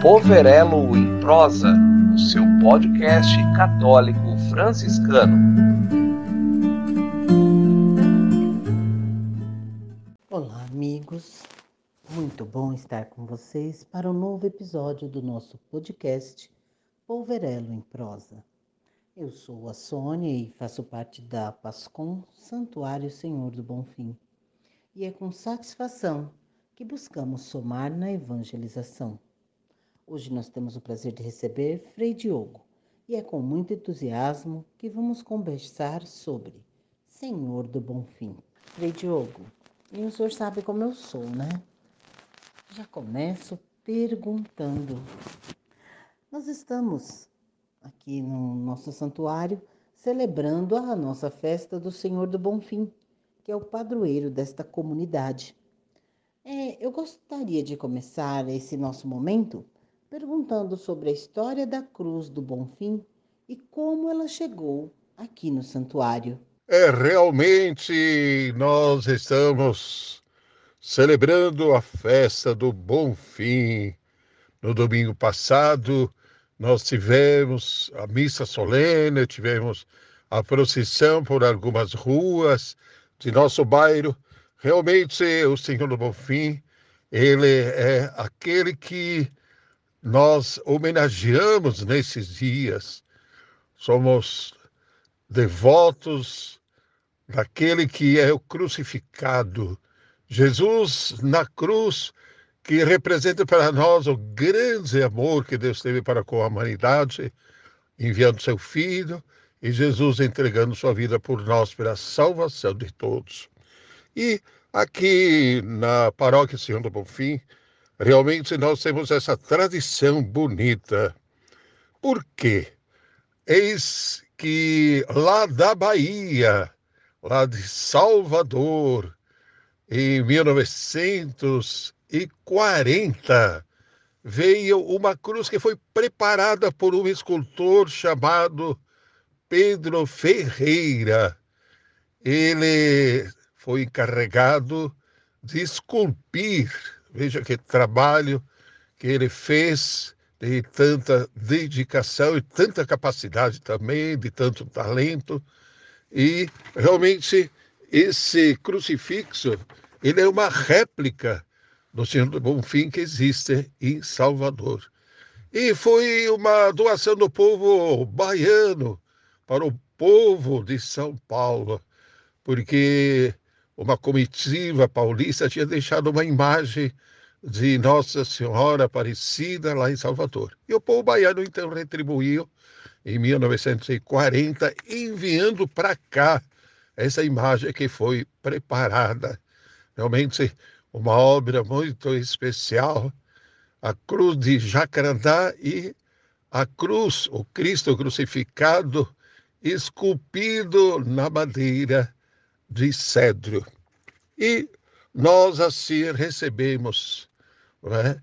Poverelo em Prosa, o seu podcast católico franciscano. Olá, amigos. Muito bom estar com vocês para um novo episódio do nosso podcast Polverelo em Prosa. Eu sou a Sônia e faço parte da PASCOM Santuário Senhor do Bonfim. E é com satisfação que buscamos somar na evangelização. Hoje nós temos o prazer de receber Frei Diogo e é com muito entusiasmo que vamos conversar sobre Senhor do Bonfim. Frei Diogo, e o senhor sabe como eu sou, né? Já começo perguntando. Nós estamos aqui no nosso santuário celebrando a nossa festa do Senhor do Bonfim, que é o padroeiro desta comunidade. É, eu gostaria de começar esse nosso momento perguntando sobre a história da Cruz do Bonfim e como ela chegou aqui no santuário. É, realmente nós estamos celebrando a festa do Bonfim. No domingo passado, nós tivemos a missa solene, tivemos a procissão por algumas ruas de nosso bairro Realmente, o Senhor do Bonfim, ele é aquele que nós homenageamos nesses dias. Somos devotos daquele que é o crucificado. Jesus na cruz, que representa para nós o grande amor que Deus teve para com a humanidade, enviando seu Filho e Jesus entregando sua vida por nós, pela salvação de todos. E aqui na paróquia Senhor do Bonfim, realmente nós temos essa tradição bonita. Por quê? Eis que lá da Bahia, lá de Salvador, em 1940, veio uma cruz que foi preparada por um escultor chamado Pedro Ferreira. Ele foi encarregado de esculpir, veja que trabalho que ele fez, de tanta dedicação e tanta capacidade também, de tanto talento. E realmente esse crucifixo, ele é uma réplica do Senhor do Bonfim que existe em Salvador. E foi uma doação do povo baiano para o povo de São Paulo, porque uma comitiva paulista tinha deixado uma imagem de Nossa Senhora Aparecida lá em Salvador. E o povo baiano então retribuiu em 1940, enviando para cá essa imagem que foi preparada. Realmente uma obra muito especial, a cruz de Jacarandá e a cruz, o Cristo crucificado, esculpido na madeira de cedro. E nós assim recebemos, é?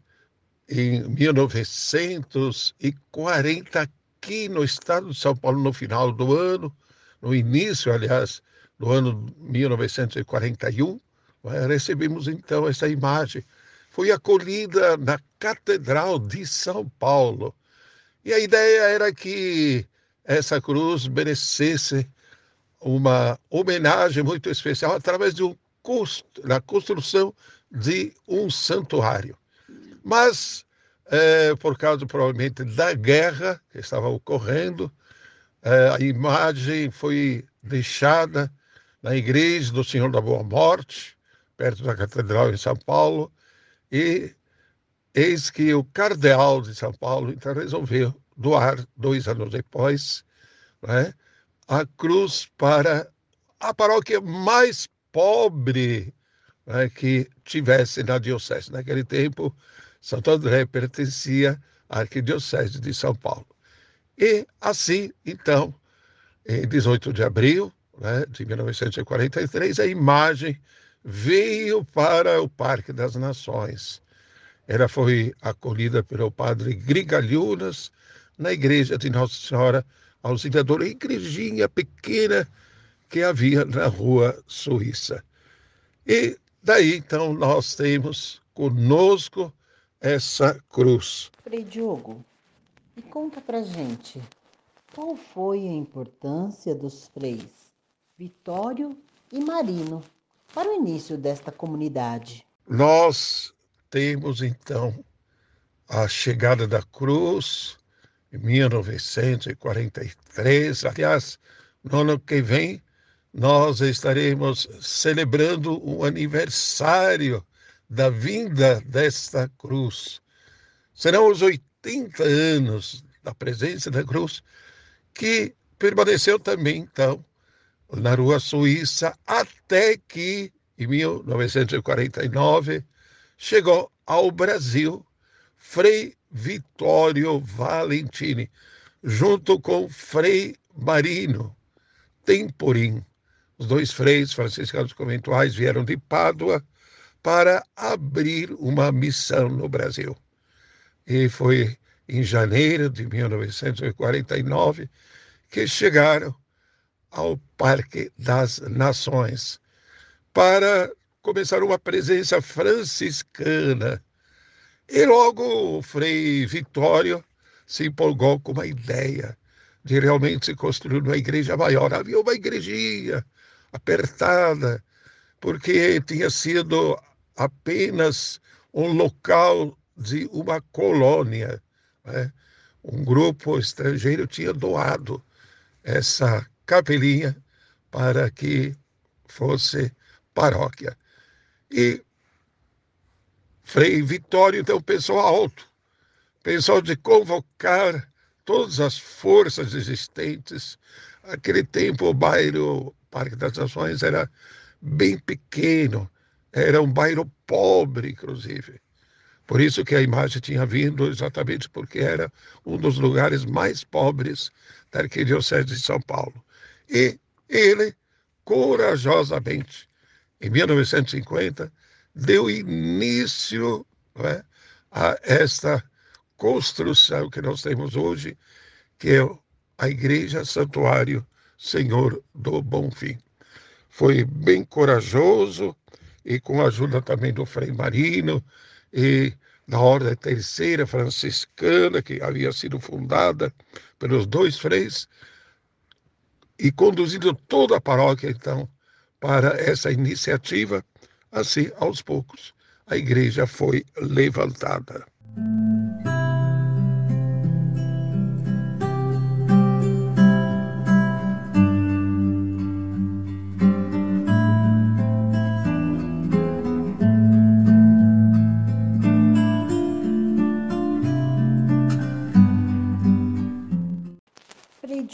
em 1940, aqui no estado de São Paulo, no final do ano, no início, aliás, do ano 1941, é? recebemos então essa imagem. Foi acolhida na Catedral de São Paulo. E a ideia era que essa cruz merecesse uma homenagem muito especial através de um da construção de um santuário. Mas, é, por causa provavelmente da guerra que estava ocorrendo, é, a imagem foi deixada na igreja do Senhor da Boa Morte, perto da Catedral em São Paulo, e eis que o cardeal de São Paulo então resolveu doar, dois anos depois, né, a cruz para a paróquia mais pobre né, que tivesse na diocese. Naquele tempo, Santo André pertencia à arquidiocese de São Paulo. E assim, então, em 18 de abril né, de 1943, a imagem veio para o Parque das Nações. Ela foi acolhida pelo padre Grigalhunas na igreja de Nossa Senhora Auxiliadora, igrejinha pequena que havia na rua Suíça. E daí, então, nós temos conosco essa cruz. Frei Diogo, e conta pra gente, qual foi a importância dos freis Vitório e Marino para o início desta comunidade? Nós temos então a chegada da cruz em 1943. Aliás, no ano que vem nós estaremos celebrando o aniversário da vinda desta cruz. Serão os 80 anos da presença da cruz, que permaneceu também, então, na Rua Suíça, até que, em 1949, chegou ao Brasil Frei Vitório Valentini, junto com Frei Marino Temporim. Os dois freis franciscanos conventuais vieram de Pádua para abrir uma missão no Brasil. E foi em janeiro de 1949 que chegaram ao Parque das Nações para começar uma presença franciscana. E logo o Frei Vitório se empolgou com uma ideia de realmente se construir uma igreja maior. Havia uma igrejinha apertada, porque tinha sido apenas um local de uma colônia. Né? Um grupo estrangeiro tinha doado essa capelinha para que fosse paróquia. E Frei Vitório, então, pensou alto, pensou de convocar todas as forças existentes. Aquele tempo, o bairro Parque das Nações era bem pequeno, era um bairro pobre, inclusive. Por isso que a imagem tinha vindo exatamente porque era um dos lugares mais pobres da Arquidiocese de São Paulo. E ele, corajosamente, em 1950, deu início é, a esta construção que nós temos hoje, que é a Igreja Santuário Senhor do Bom Fim. Foi bem corajoso, e com a ajuda também do Frei Marino e da Ordem Terceira Franciscana, que havia sido fundada pelos dois freis, e conduzindo toda a paróquia, então, para essa iniciativa, assim, aos poucos, a igreja foi levantada.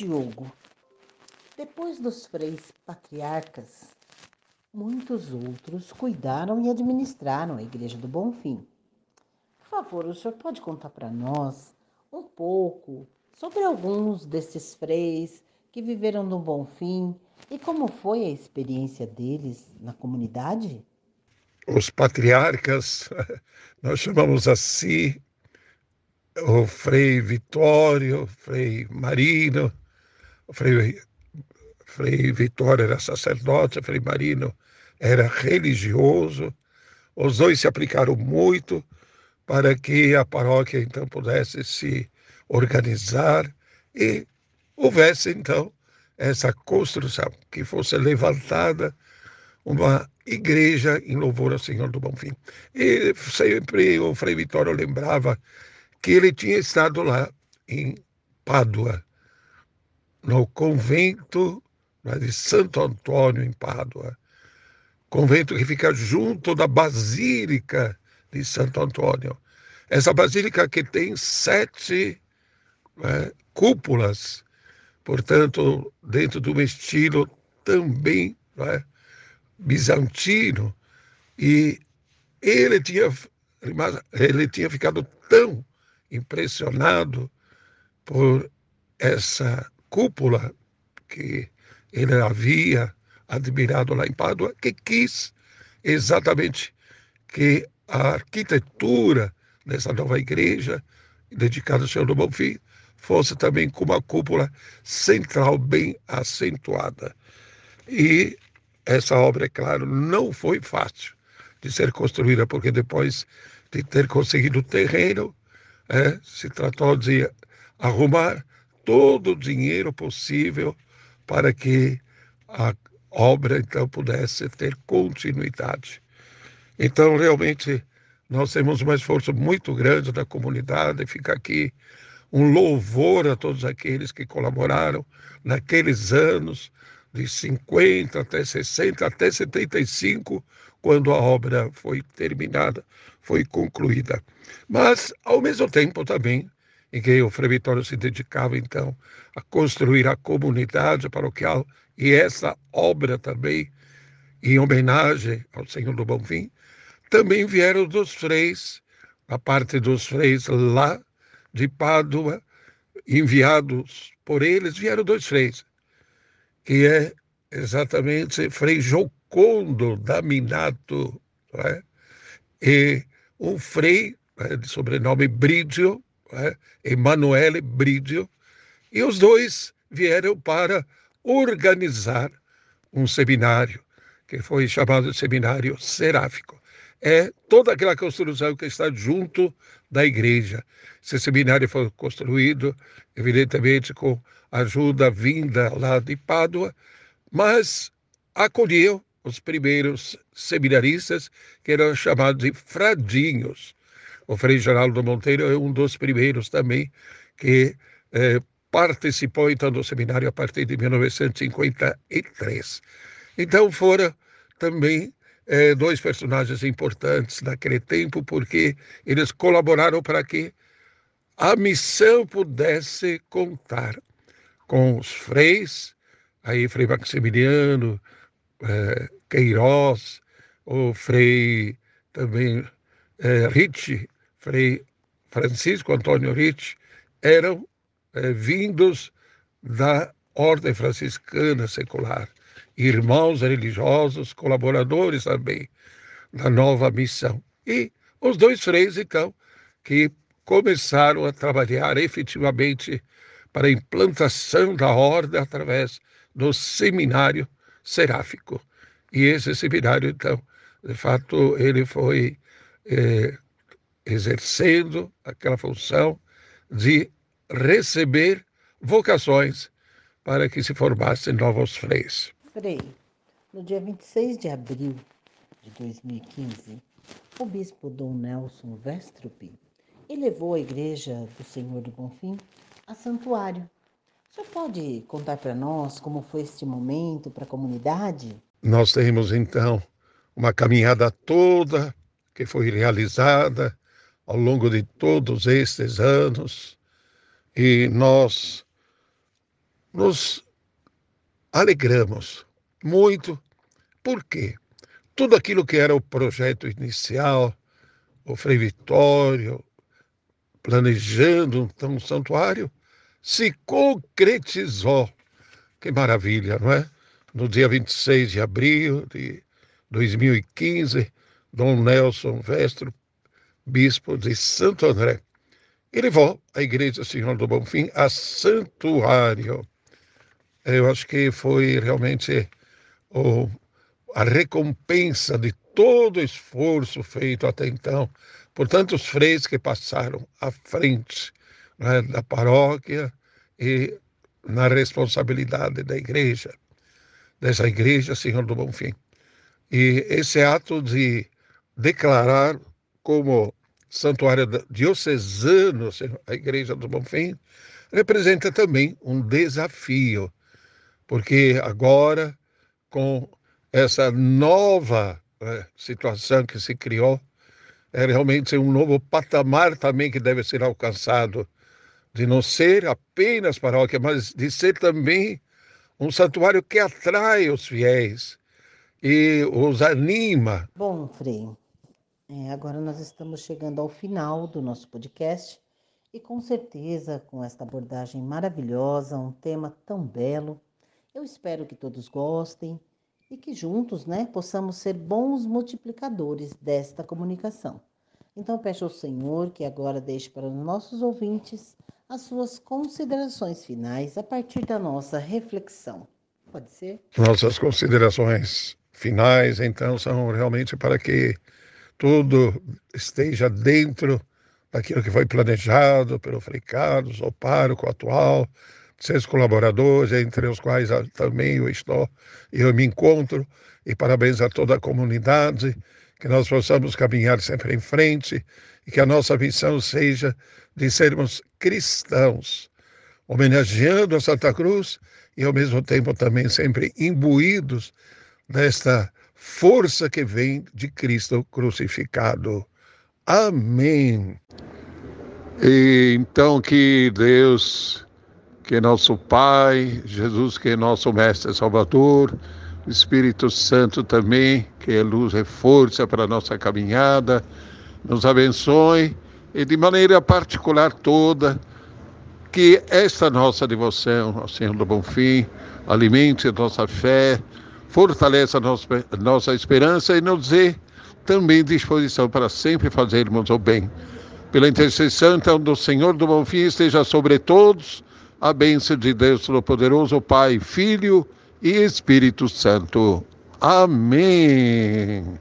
Diogo, depois dos freis patriarcas, muitos outros cuidaram e administraram a Igreja do Bom Fim. Por favor, o senhor pode contar para nós um pouco sobre alguns desses freis que viveram no Bom Fim e como foi a experiência deles na comunidade? Os patriarcas, nós chamamos assim, o Frei Vitório, Frei Marino, Frei, Frei Vitório era sacerdote, Frei Marino era religioso. Os dois se aplicaram muito para que a paróquia então pudesse se organizar e houvesse então essa construção, que fosse levantada uma igreja em louvor ao Senhor do Bom Fim. E sempre o Frei Vitório lembrava que ele tinha estado lá em Pádua, no convento de Santo Antônio, em Pádua. Convento que fica junto da Basílica de Santo Antônio. Essa basílica que tem sete né, cúpulas, portanto, dentro de um estilo também né, bizantino. E ele tinha, ele tinha ficado tão impressionado por essa cúpula que ele havia admirado lá em Pádua, que quis exatamente que a arquitetura dessa nova igreja, dedicada ao Senhor do Bom Fim, fosse também com uma cúpula central bem acentuada. E essa obra, é claro, não foi fácil. de ser construída, porque depois de ter conseguido o terreno, é, se tratou de arrumar todo o dinheiro possível para que a obra então pudesse ter continuidade. Então, realmente, nós temos um esforço muito grande da comunidade, fica aqui um louvor a todos aqueles que colaboraram naqueles anos, de 50 até 60, até 75, quando a obra foi terminada, foi concluída. Mas, ao mesmo tempo, também, em que o Frei Vitório se dedicava, então, a construir a comunidade paroquial, e essa obra também, em homenagem ao Senhor do Bonfim, também vieram dos freis, a parte dos freis lá de Pádua, enviados por eles, vieram dois freis, que é exatamente Frei Jocondo da Minato, é? e um frei é, de sobrenome Brídio, é? Emanuele Brídio, e os dois vieram para organizar um seminário, que foi chamado de Seminário Seráfico é toda aquela construção que está junto da igreja. Esse seminário foi construído, evidentemente, com ajuda vinda lá de Pádua, mas acolheu os primeiros seminaristas, que eram chamados de fradinhos. O Frei Geraldo Monteiro é um dos primeiros também que eh, participou então do seminário a partir de 1953. Então foram também é, dois personagens importantes naquele tempo, porque eles colaboraram para que a missão pudesse contar com os freis, aí Frei Maximiliano, é, Queiroz, o Frei também é, Ricci, Frei Francisco Antônio Ricci, eram é, vindos da ordem franciscana secular irmãos religiosos, colaboradores também da nova missão. E os dois freis, então, que começaram a trabalhar efetivamente para a implantação da ordem através do seminário seráfico. E esse seminário, então, de fato, ele foi é, exercendo aquela função de receber vocações para que se formassem novos freis. Frei, no dia 26 de abril de 2015, o bispo Dom Nelson Vestrup elevou a igreja do Senhor do Bonfim a santuário. O senhor pode contar para nós como foi este momento para a comunidade? Nós temos então uma caminhada toda que foi realizada ao longo de todos estes anos e nós nos alegramos muito. Por quê? Tudo aquilo que era o projeto inicial, o Frei Vitório, planejando um santuário, se concretizou. Que maravilha, não é? No dia 26 de abril de 2015, Dom Nelson Vestro, bispo de Santo André, elevou a Igreja Senhor do Bonfim a santuário eu acho que foi realmente o, a recompensa de todo o esforço feito até então por tantos freis que passaram à frente né, da paróquia e na responsabilidade da igreja, dessa igreja Senhor do Bonfim. E esse ato de declarar como santuário diocesano a igreja do Bonfim representa também um desafio porque agora, com essa nova né, situação que se criou, é realmente um novo patamar também que deve ser alcançado, de não ser apenas paróquia, mas de ser também um santuário que atrai os fiéis e os anima. Bom, Frei, é, agora nós estamos chegando ao final do nosso podcast e com certeza com esta abordagem maravilhosa, um tema tão belo, eu espero que todos gostem e que juntos, né, possamos ser bons multiplicadores desta comunicação. Então, peço ao Senhor que agora deixe para os nossos ouvintes as suas considerações finais a partir da nossa reflexão. Pode ser? Nossas considerações finais, então, são realmente para que tudo esteja dentro daquilo que foi planejado pelo Frei Carlos, o pároco atual, seus colaboradores, entre os quais também eu estou, eu me encontro, e parabéns a toda a comunidade, que nós possamos caminhar sempre em frente e que a nossa missão seja de sermos cristãos, homenageando a Santa Cruz e ao mesmo tempo também sempre imbuídos desta força que vem de Cristo crucificado. Amém. E então que Deus, que nosso Pai, Jesus que é nosso Mestre Salvador, Espírito Santo também, que é luz e força para a nossa caminhada, nos abençoe e de maneira particular toda, que esta nossa devoção ao Senhor do Bom Fim alimente a nossa fé, fortaleça nossa, nossa esperança e nos dê também disposição para sempre fazermos o bem. Pela intercessão então do Senhor do Bom Fim esteja sobre todos a bênção de Deus Todo-Poderoso, Pai, Filho e Espírito Santo. Amém.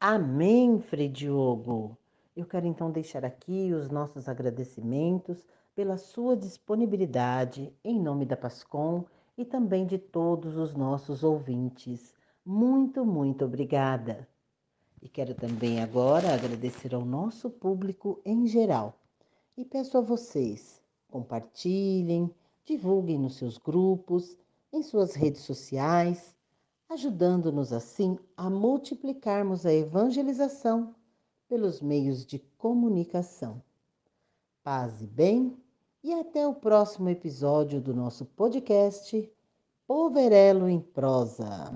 Amém, Frei Diogo. Eu quero então deixar aqui os nossos agradecimentos pela sua disponibilidade em nome da Pascom e também de todos os nossos ouvintes. Muito, muito obrigada. E quero também agora agradecer ao nosso público em geral. E peço a vocês, compartilhem, divulguem nos seus grupos, em suas redes sociais, ajudando-nos assim a multiplicarmos a evangelização pelos meios de comunicação. Paz e bem, e até o próximo episódio do nosso podcast Poverelo em Prosa.